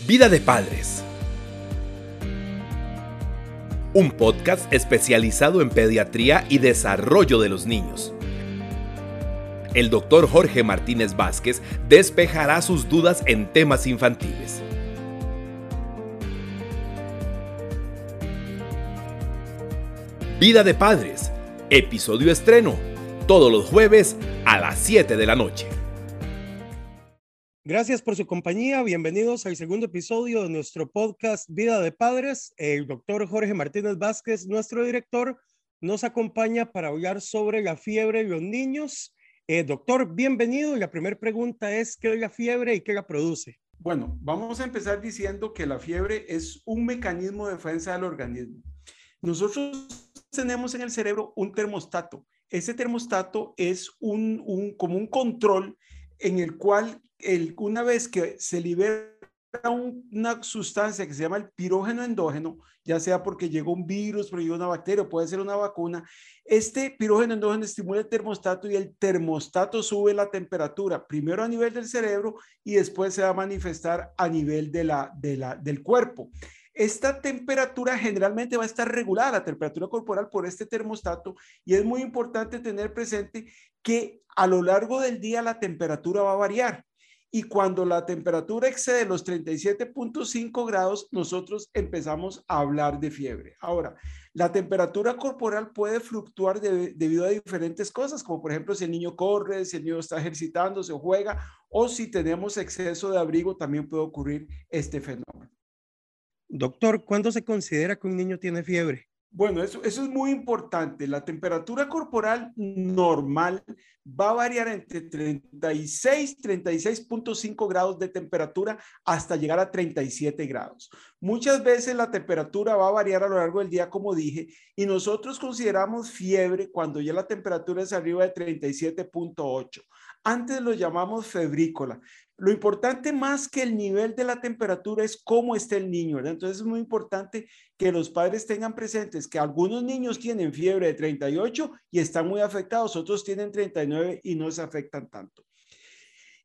Vida de Padres. Un podcast especializado en pediatría y desarrollo de los niños. El doctor Jorge Martínez Vázquez despejará sus dudas en temas infantiles. Vida de Padres, episodio estreno, todos los jueves a las 7 de la noche. Gracias por su compañía. Bienvenidos al segundo episodio de nuestro podcast Vida de Padres. El doctor Jorge Martínez Vázquez, nuestro director, nos acompaña para hablar sobre la fiebre de los niños. Eh, doctor, bienvenido. La primera pregunta es, ¿qué es la fiebre y qué la produce? Bueno, vamos a empezar diciendo que la fiebre es un mecanismo de defensa del organismo. Nosotros tenemos en el cerebro un termostato. Ese termostato es un, un como un control en el cual una vez que se libera una sustancia que se llama el pirógeno endógeno, ya sea porque llegó un virus, porque llegó una bacteria, puede ser una vacuna, este pirógeno endógeno estimula el termostato y el termostato sube la temperatura, primero a nivel del cerebro y después se va a manifestar a nivel de la, del cuerpo. Esta temperatura generalmente va a estar regulada, la temperatura corporal, por este termostato y es muy importante tener presente que a lo largo del día la temperatura va a variar. Y cuando la temperatura excede los 37.5 grados, nosotros empezamos a hablar de fiebre. Ahora, la temperatura corporal puede fluctuar debido a diferentes cosas, como por ejemplo si el niño corre, si el niño está ejercitándose o juega, o si tenemos exceso de abrigo, también puede ocurrir este fenómeno. Doctor, ¿cuándo se considera que un niño tiene fiebre? Bueno, eso, es muy importante. La temperatura corporal normal va a variar entre 36, 36.5 grados de temperatura hasta llegar a 37 grados. Muchas veces la temperatura va a variar a lo largo del día, como dije, y nosotros consideramos fiebre cuando ya la temperatura es arriba de 37.8. Antes lo llamamos febrícola. Lo importante más que el nivel de la temperatura es cómo está el niño. Entonces es muy importante que los padres tengan presentes que algunos niños tienen fiebre de 38 y están muy afectados, otros tienen 39 y no se afectan tanto.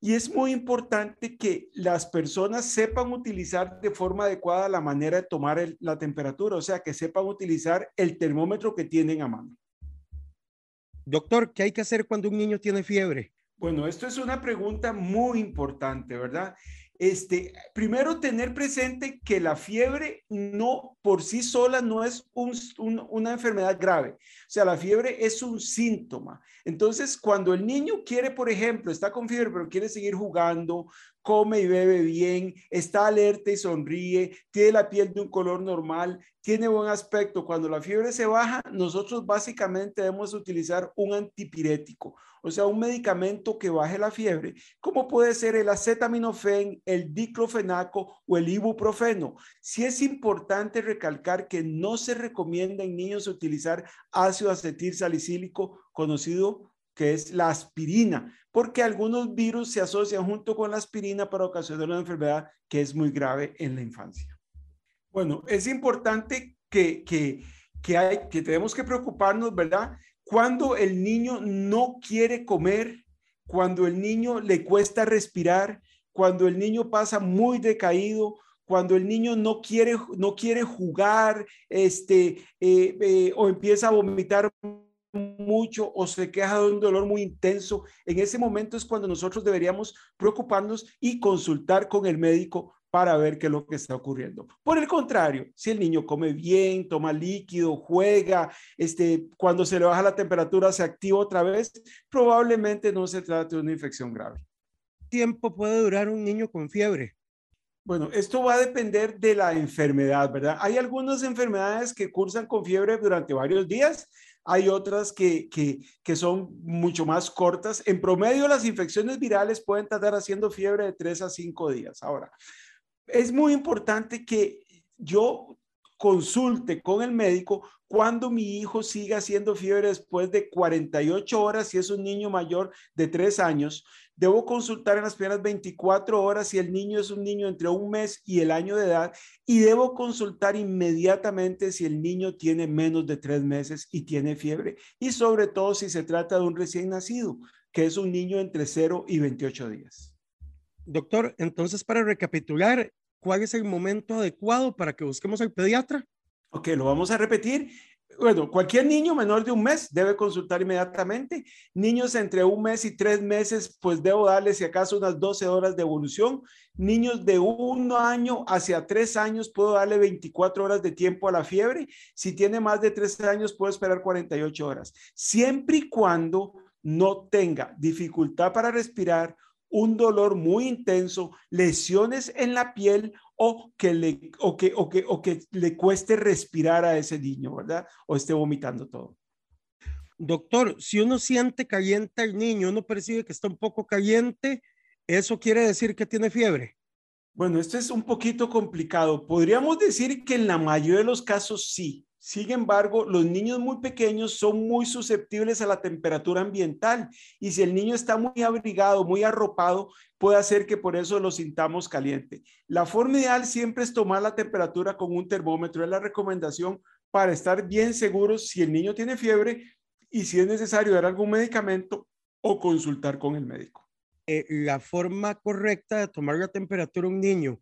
Y es muy importante que las personas sepan utilizar de forma adecuada la manera de tomar la temperatura, o sea, que sepan utilizar el termómetro que tienen a mano. Doctor, ¿qué hay que hacer cuando un niño tiene fiebre? Bueno, esto es una pregunta muy importante, ¿verdad? Este, primero tener presente que la fiebre no por sí sola no es una enfermedad grave. O sea, la fiebre es un síntoma. Entonces, cuando el niño quiere, por ejemplo, está con fiebre, pero quiere seguir jugando, come y bebe bien, está alerta y sonríe, tiene la piel de un color normal, tiene buen aspecto. Cuando la fiebre se baja, nosotros básicamente debemos utilizar un antipirético, o sea, un medicamento que baje la fiebre, como puede ser el acetaminofén, el diclofenaco o el ibuprofeno. Sí es importante recalcar que no se recomienda en niños utilizar ácido acetil salicílico, conocido que es la aspirina, porque algunos virus se asocian junto con la aspirina para ocasionar una enfermedad que es muy grave en la infancia. Bueno, es importante que, que, hay, que tenemos que preocuparnos, ¿verdad? Cuando el niño no quiere comer, cuando el niño le cuesta respirar, cuando el niño pasa muy decaído, cuando el niño no quiere, no quiere jugar, este, eh, eh, o empieza a vomitar mucho o se queja de un dolor muy intenso, en ese momento es cuando nosotros deberíamos preocuparnos y consultar con el médico para ver qué es lo que está ocurriendo. Por el contrario, si el niño come bien, toma líquido, juega, este, cuando se le baja la temperatura se activa otra vez, probablemente no se trate de una infección grave. ¿Tiempo puede durar un niño con fiebre? Bueno, esto va a depender de la enfermedad, ¿verdad? Hay algunas enfermedades que cursan con fiebre durante varios días, hay otras que, que, son mucho más cortas. En promedio, las infecciones virales pueden tardar haciendo fiebre de 3 a 5 días. Ahora, es muy importante que yo consulte con el médico cuando mi hijo siga haciendo fiebre después de 48 horas, si es un niño mayor de 3 años, Debo consultar en las primeras 24 horas si el niño es un niño entre un mes y el año de edad y debo consultar inmediatamente si el niño tiene menos de tres meses y tiene fiebre y sobre todo si se trata de un recién nacido, que es un niño entre 0 y 28 días. Doctor, entonces para recapitular, cuál es el momento adecuado para que busquemos al pediatra? Ok, lo vamos a repetir. Bueno, cualquier niño menor de un mes debe consultar inmediatamente. Niños entre un mes y tres meses, pues debo darles si acaso unas 12 horas de evolución. Niños de un año hacia tres años, puedo darle 24 horas de tiempo a la fiebre. Si tiene más de tres años, puedo esperar 48 horas. Siempre y cuando no tenga dificultad para respirar, un dolor muy intenso, lesiones en la piel o que le, o que, o que, o que le cueste respirar a ese niño, ¿verdad? O esté vomitando todo. Doctor, si uno siente caliente al niño, uno percibe que está un poco caliente, ¿eso quiere decir que tiene fiebre? Bueno, esto es un poquito complicado. Podríamos decir que en la mayoría de los casos sí. Sin embargo, los niños muy pequeños son muy susceptibles a la temperatura ambiental y si el niño está muy abrigado, muy arropado, puede hacer que por eso lo sintamos caliente. La forma ideal siempre es tomar la temperatura con un termómetro. Es la recomendación para estar bien seguros si el niño tiene fiebre y si es necesario dar algún medicamento o consultar con el médico. Eh, la forma correcta de tomar la temperatura a un niño.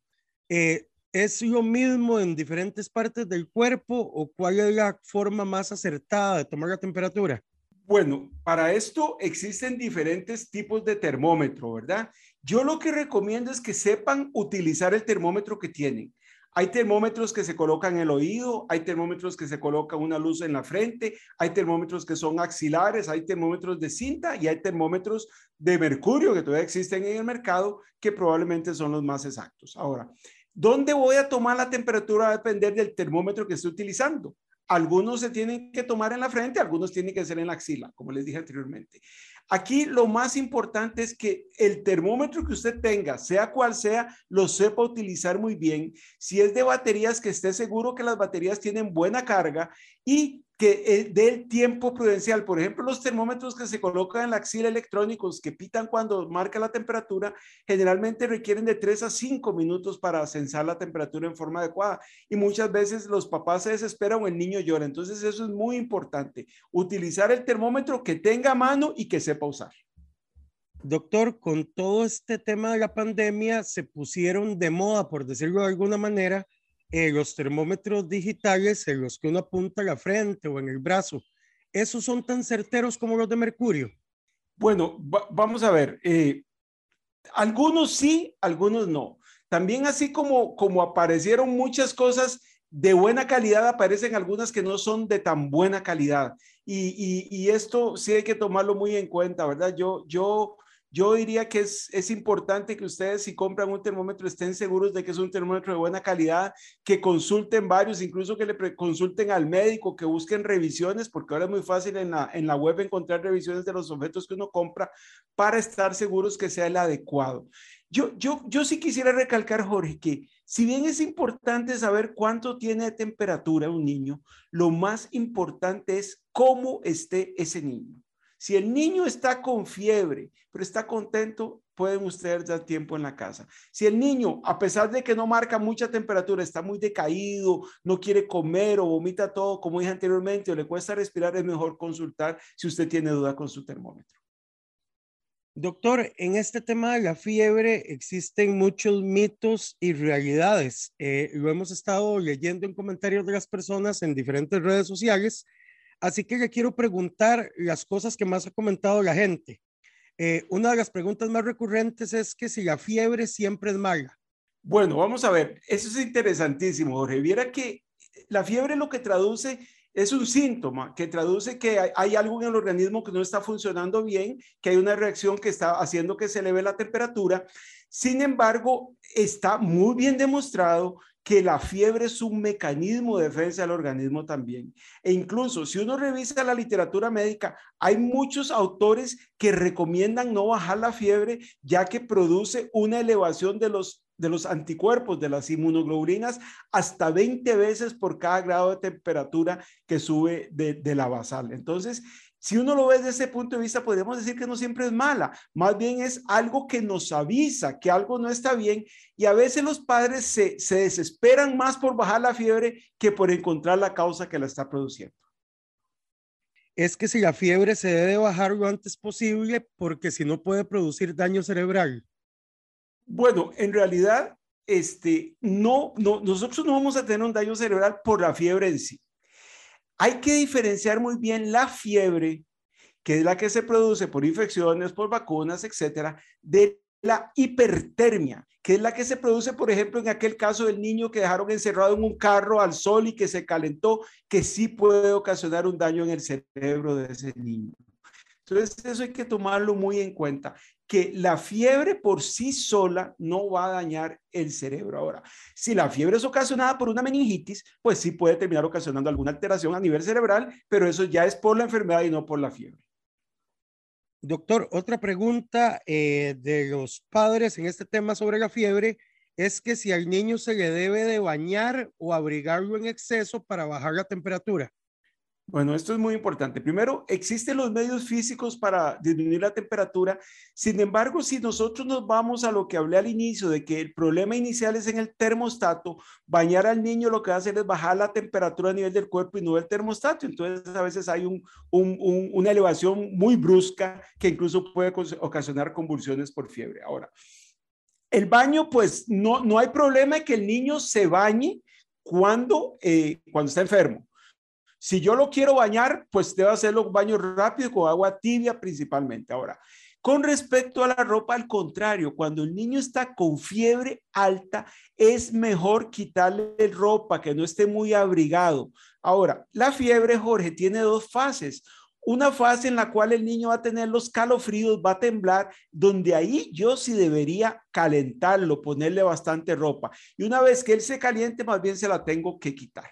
Eh, ¿Es lo mismo en diferentes partes del cuerpo o cuál es la forma más acertada de tomar la temperatura? Bueno, para esto existen diferentes tipos de termómetro, ¿verdad? Yo lo que recomiendo es que sepan utilizar el termómetro que tienen. Hay termómetros que se colocan en el oído, hay termómetros que se colocan una luz en la frente, hay termómetros que son axilares, hay termómetros de cinta y hay termómetros de mercurio que todavía existen en el mercado que probablemente son los más exactos. Ahora, ¿Dónde voy a tomar la temperatura? Va a depender del termómetro que esté utilizando. Algunos se tienen que tomar en la frente, algunos tienen que ser en la axila, como les dije anteriormente. Aquí lo más importante es que el termómetro que usted tenga, sea cual sea, lo sepa utilizar muy bien. Si es de baterías, que esté seguro que las baterías tienen buena carga y que eh, dé el tiempo prudencial. Por ejemplo, los termómetros que se colocan en la axila electrónicos que pitan cuando marca la temperatura, generalmente requieren de 3 a 5 minutos para censar la temperatura en forma adecuada. Y muchas veces los papás se desesperan o el niño llora. Entonces eso es muy importante. Utilizar el termómetro que tenga a mano y que sepa usar. Doctor, con todo este tema de la pandemia se pusieron de moda, por decirlo de alguna manera, eh, los termómetros digitales en los que uno apunta la frente o en el brazo, ¿esos son tan certeros como los de mercurio? Bueno, vamos a ver. Eh, algunos sí, algunos no. También así como, como aparecieron muchas cosas de buena calidad, aparecen algunas que no son de tan buena calidad. Y, y, y esto sí hay que tomarlo muy en cuenta, ¿verdad? Yo, yo yo diría que es, es, importante que ustedes si compran un termómetro estén seguros de que es un termómetro de buena calidad, que consulten varios, incluso que le consulten al médico, que busquen revisiones, porque ahora es muy fácil en la, en la web encontrar revisiones de los objetos que uno compra para estar seguros que sea el adecuado. Yo, yo, yo sí quisiera recalcar, Jorge, que si bien es importante saber cuánto tiene de temperatura un niño, lo más importante es cómo esté ese niño. Si el niño está con fiebre, pero está contento, pueden ustedes dar tiempo en la casa. Si el niño, a pesar de que no marca mucha temperatura, está muy decaído, no quiere comer o vomita todo, como dije anteriormente, o le cuesta respirar, es mejor consultar si usted tiene duda con su termómetro. Doctor, en este tema de la fiebre existen muchos mitos y realidades. Eh, lo hemos estado leyendo en comentarios de las personas en diferentes redes sociales Así que le quiero preguntar las cosas que más ha comentado la gente. Eh, una de las preguntas más recurrentes es que si la fiebre siempre es mala. Bueno, vamos a ver, eso es interesantísimo, Jorge. Viera que la fiebre lo que traduce es un síntoma que traduce que hay, algo en el organismo que no está funcionando bien, que hay una reacción que está haciendo que se eleve la temperatura. Sin embargo, está muy bien demostrado que la fiebre es un mecanismo de defensa del organismo también. E incluso si uno revisa la literatura médica, hay muchos autores que recomiendan no bajar la fiebre ya que produce una elevación de los de los anticuerpos, de las inmunoglobulinas, hasta 20 veces por cada grado de temperatura que sube de, de la basal. Entonces, si uno lo ve desde ese punto de vista, podemos decir que no siempre es mala, más bien es algo que nos avisa que algo no está bien y a veces los padres se, se desesperan más por bajar la fiebre que por encontrar la causa que la está produciendo. Es que si la fiebre se debe bajar lo antes posible porque si no puede producir daño cerebral. Bueno, en realidad este, no, no, nosotros no vamos a tener un daño cerebral por la fiebre en sí. Hay que diferenciar muy bien la fiebre, que es la que se produce por infecciones, por vacunas, etcétera, de la hipertermia, que es la que se produce, por ejemplo, en aquel caso del niño que dejaron encerrado en un carro al sol y que se calentó, que sí puede ocasionar un daño en el cerebro de ese niño. Entonces, eso hay que tomarlo muy en cuenta, que la fiebre por sí sola no va a dañar el cerebro. Ahora, si la fiebre es ocasionada por una meningitis, pues sí puede terminar ocasionando alguna alteración a nivel cerebral, pero eso ya es por la enfermedad y no por la fiebre. Doctor, otra pregunta eh, de los padres en este tema sobre la fiebre es que si al niño se le debe de bañar o abrigarlo en exceso para bajar la temperatura. Bueno, esto es muy importante. Primero, existen los medios físicos para disminuir la temperatura. Sin embargo, si nosotros nos vamos a lo que hablé al inicio, de que el problema inicial es en el termostato, bañar al niño lo que va a hacer es bajar la temperatura a nivel del cuerpo y no del termostato. Entonces, a veces hay una elevación muy brusca que incluso puede ocasionar convulsiones por fiebre. Ahora, el baño, pues no, no hay problema de que el niño se bañe cuando, eh, cuando está enfermo. Si yo lo quiero bañar, pues debo hacerlo baño rápido con agua tibia principalmente. Ahora, con respecto a la ropa, al contrario, cuando el niño está con fiebre alta, es mejor quitarle ropa, que no esté muy abrigado. Ahora, la fiebre, Jorge, tiene dos fases. Una fase en la cual el niño va a tener los calofríos, va a temblar, donde ahí yo sí debería calentarlo, ponerle bastante ropa. Y una vez que él se caliente, más bien se la tengo que quitar.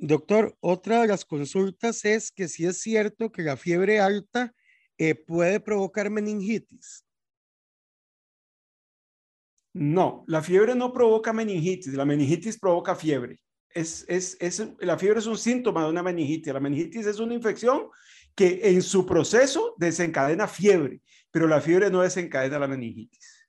Doctor, otra de las consultas es que si es cierto que la fiebre alta eh, puede provocar meningitis. No, la fiebre no provoca meningitis, la meningitis provoca fiebre. Es, es, es, la fiebre es un síntoma de una meningitis. La meningitis es una infección que en su proceso desencadena fiebre, pero la fiebre no desencadena la meningitis.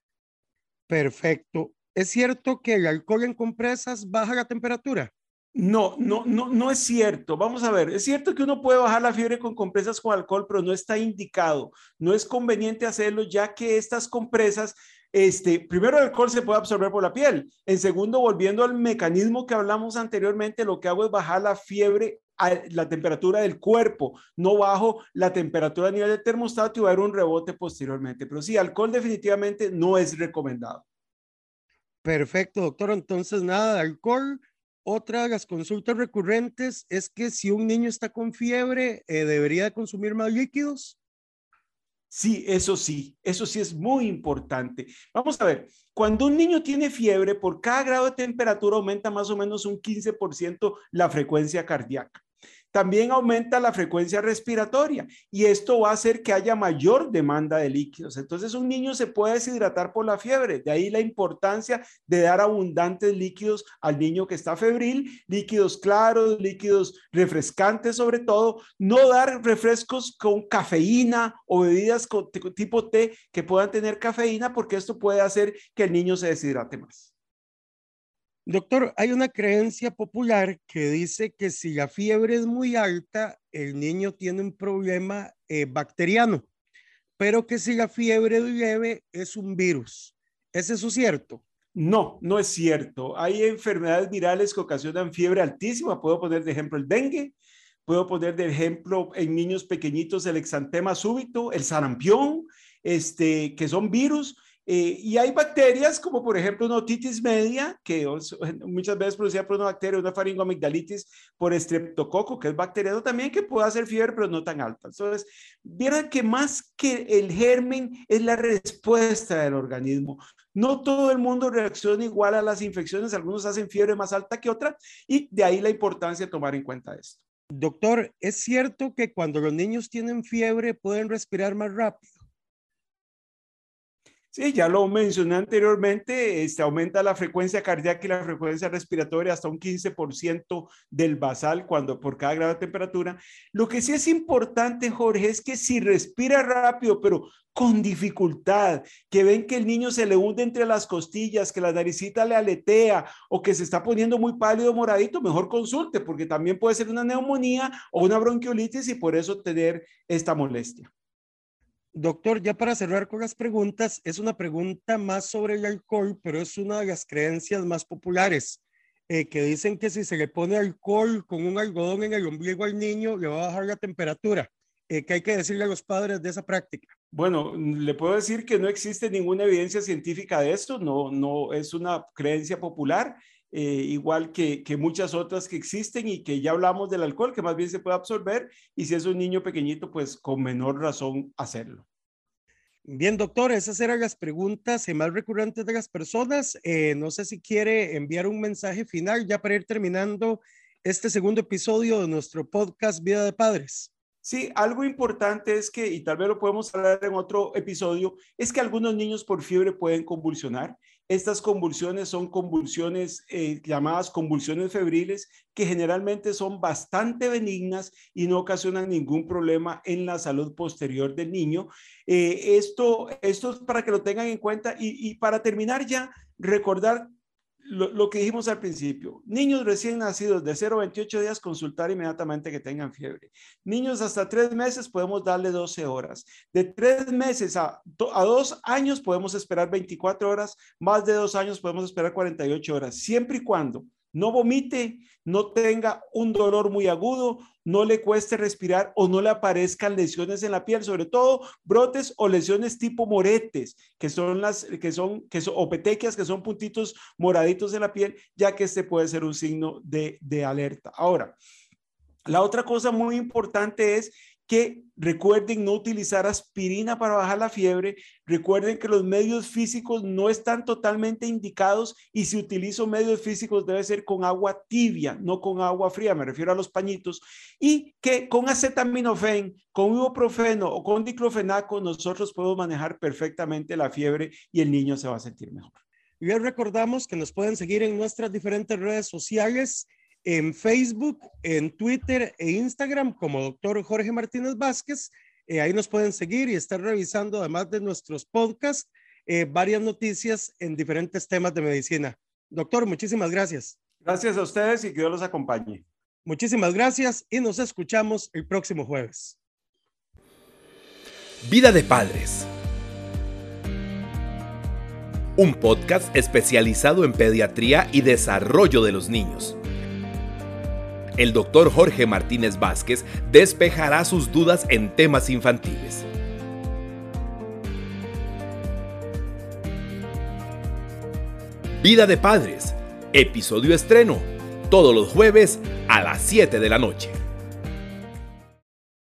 Perfecto. ¿Es cierto que el alcohol en compresas baja la temperatura? No, no, no, no es cierto. Vamos a ver, es cierto que uno puede bajar la fiebre con compresas con alcohol, pero no está indicado. No es conveniente hacerlo ya que estas compresas, este, primero el alcohol se puede absorber por la piel. En segundo, volviendo al mecanismo que hablamos anteriormente, lo que hago es bajar la fiebre a la temperatura del cuerpo, no bajo la temperatura a nivel de termostato y va a haber un rebote posteriormente. Pero sí, alcohol definitivamente no es recomendado. Perfecto, doctor. Entonces, nada de alcohol otra de las consultas recurrentes es que si un niño está con fiebre, eh, debería consumir más líquidos. Sí, eso sí, eso sí es muy importante. Vamos a ver, cuando un niño tiene fiebre, por cada grado de temperatura aumenta más o menos un 15% la frecuencia cardíaca también aumenta la frecuencia respiratoria y esto va a hacer que haya mayor demanda de líquidos. Entonces un niño se puede deshidratar por la fiebre, de ahí la importancia de dar abundantes líquidos al niño que está febril, líquidos claros, líquidos refrescantes sobre todo, no dar refrescos con cafeína o bebidas tipo té que puedan tener cafeína porque esto puede hacer que el niño se deshidrate más. Doctor, hay una creencia popular que dice que si la fiebre es muy alta, el niño tiene un problema eh, bacteriano, pero que si la fiebre es es un virus. ¿Es eso cierto? No, no es cierto. Hay enfermedades virales que ocasionan fiebre altísima. Puedo poner de ejemplo el dengue, puedo poner de ejemplo en niños pequeñitos el exantema súbito, el sarampión, este, que son virus eh, y hay bacterias como por ejemplo una otitis media, que muchas veces producida por una bacteria, una faringomigdalitis por estreptococo, que es bacteriano también, que puede hacer fiebre, pero no tan alta. Entonces, vieron que más que el germen es la respuesta del organismo. No todo el mundo reacciona igual a las infecciones, algunos hacen fiebre más alta que otra, y de ahí la importancia de tomar en cuenta esto. Doctor, ¿es cierto que cuando los niños tienen fiebre pueden respirar más rápido? Sí, ya lo mencioné anteriormente, este, aumenta la frecuencia cardíaca y la frecuencia respiratoria hasta un 15% del basal cuando por cada grado de temperatura. Lo que sí es importante, Jorge, es que si respira rápido, pero con dificultad, que ven que el niño se le hunde entre las costillas, que la naricita le aletea o que se está poniendo muy pálido, moradito, mejor consulte, porque también puede ser una neumonía o una bronquiolitis y por eso tener esta molestia. Doctor, ya para cerrar con las preguntas, es una pregunta más sobre el alcohol, pero es una de las creencias más populares, eh, que dicen que si se le pone alcohol con un algodón en el ombligo al niño, le va a bajar la temperatura. Eh, ¿Qué hay que decirle a los padres de esa práctica? Bueno, le puedo decir que no existe ninguna evidencia científica de esto, no, no es una creencia popular. Eh, igual que, que, muchas otras que existen y que ya hablamos del alcohol, que más bien se puede absorber, y si es un niño pequeñito, pues con menor razón hacerlo. Bien, doctor, esas eran las preguntas más recurrentes de las personas. Eh, no sé si quiere enviar un mensaje final ya para ir terminando este segundo episodio de nuestro podcast Vida de Padres. Sí, algo importante es que, y tal vez lo podemos hablar en otro episodio, es que algunos niños por fiebre pueden convulsionar. Estas convulsiones son convulsiones eh, llamadas convulsiones febriles que generalmente son bastante benignas y no ocasionan ningún problema en la salud posterior del niño. Eh, esto, esto es para que lo tengan en cuenta y, y para terminar ya, recordar lo, que dijimos al principio, niños recién nacidos de 0 a 28 días, consultar inmediatamente que tengan fiebre. Niños hasta 3 meses podemos darle 12 horas. De 3 meses a, a 2 años podemos esperar 24 horas, más de 2 años podemos esperar 48 horas, siempre y cuando no vomite, no tenga un dolor muy agudo, no le cueste respirar o no le aparezcan lesiones en la piel, sobre todo brotes o lesiones tipo moretes, que son las que son que son o petequias, que son puntitos moraditos en la piel, ya que este puede ser un signo de, de alerta. Ahora, la otra cosa muy importante es que recuerden no utilizar aspirina para bajar la fiebre, recuerden que los medios físicos no están totalmente indicados y si utilizo medios físicos debe ser con agua tibia, no con agua fría, me refiero a los pañitos, y que con acetaminofén, con ibuprofeno o con diclofenaco nosotros podemos manejar perfectamente la fiebre y el niño se va a sentir mejor. Y les recordamos que nos pueden seguir en nuestras diferentes redes sociales en Facebook, en Twitter e Instagram como doctor Jorge Martínez Vázquez. Eh, ahí nos pueden seguir y estar revisando, además de nuestros podcasts, eh, varias noticias en diferentes temas de medicina. Doctor, muchísimas gracias. Gracias a ustedes y que Dios los acompañe. Muchísimas gracias y nos escuchamos el próximo jueves. Vida de Padres. Un podcast especializado en pediatría y desarrollo de los niños el doctor Jorge Martínez Vázquez despejará sus dudas en temas infantiles. Vida de Padres, episodio estreno, todos los jueves a las 7 de la noche.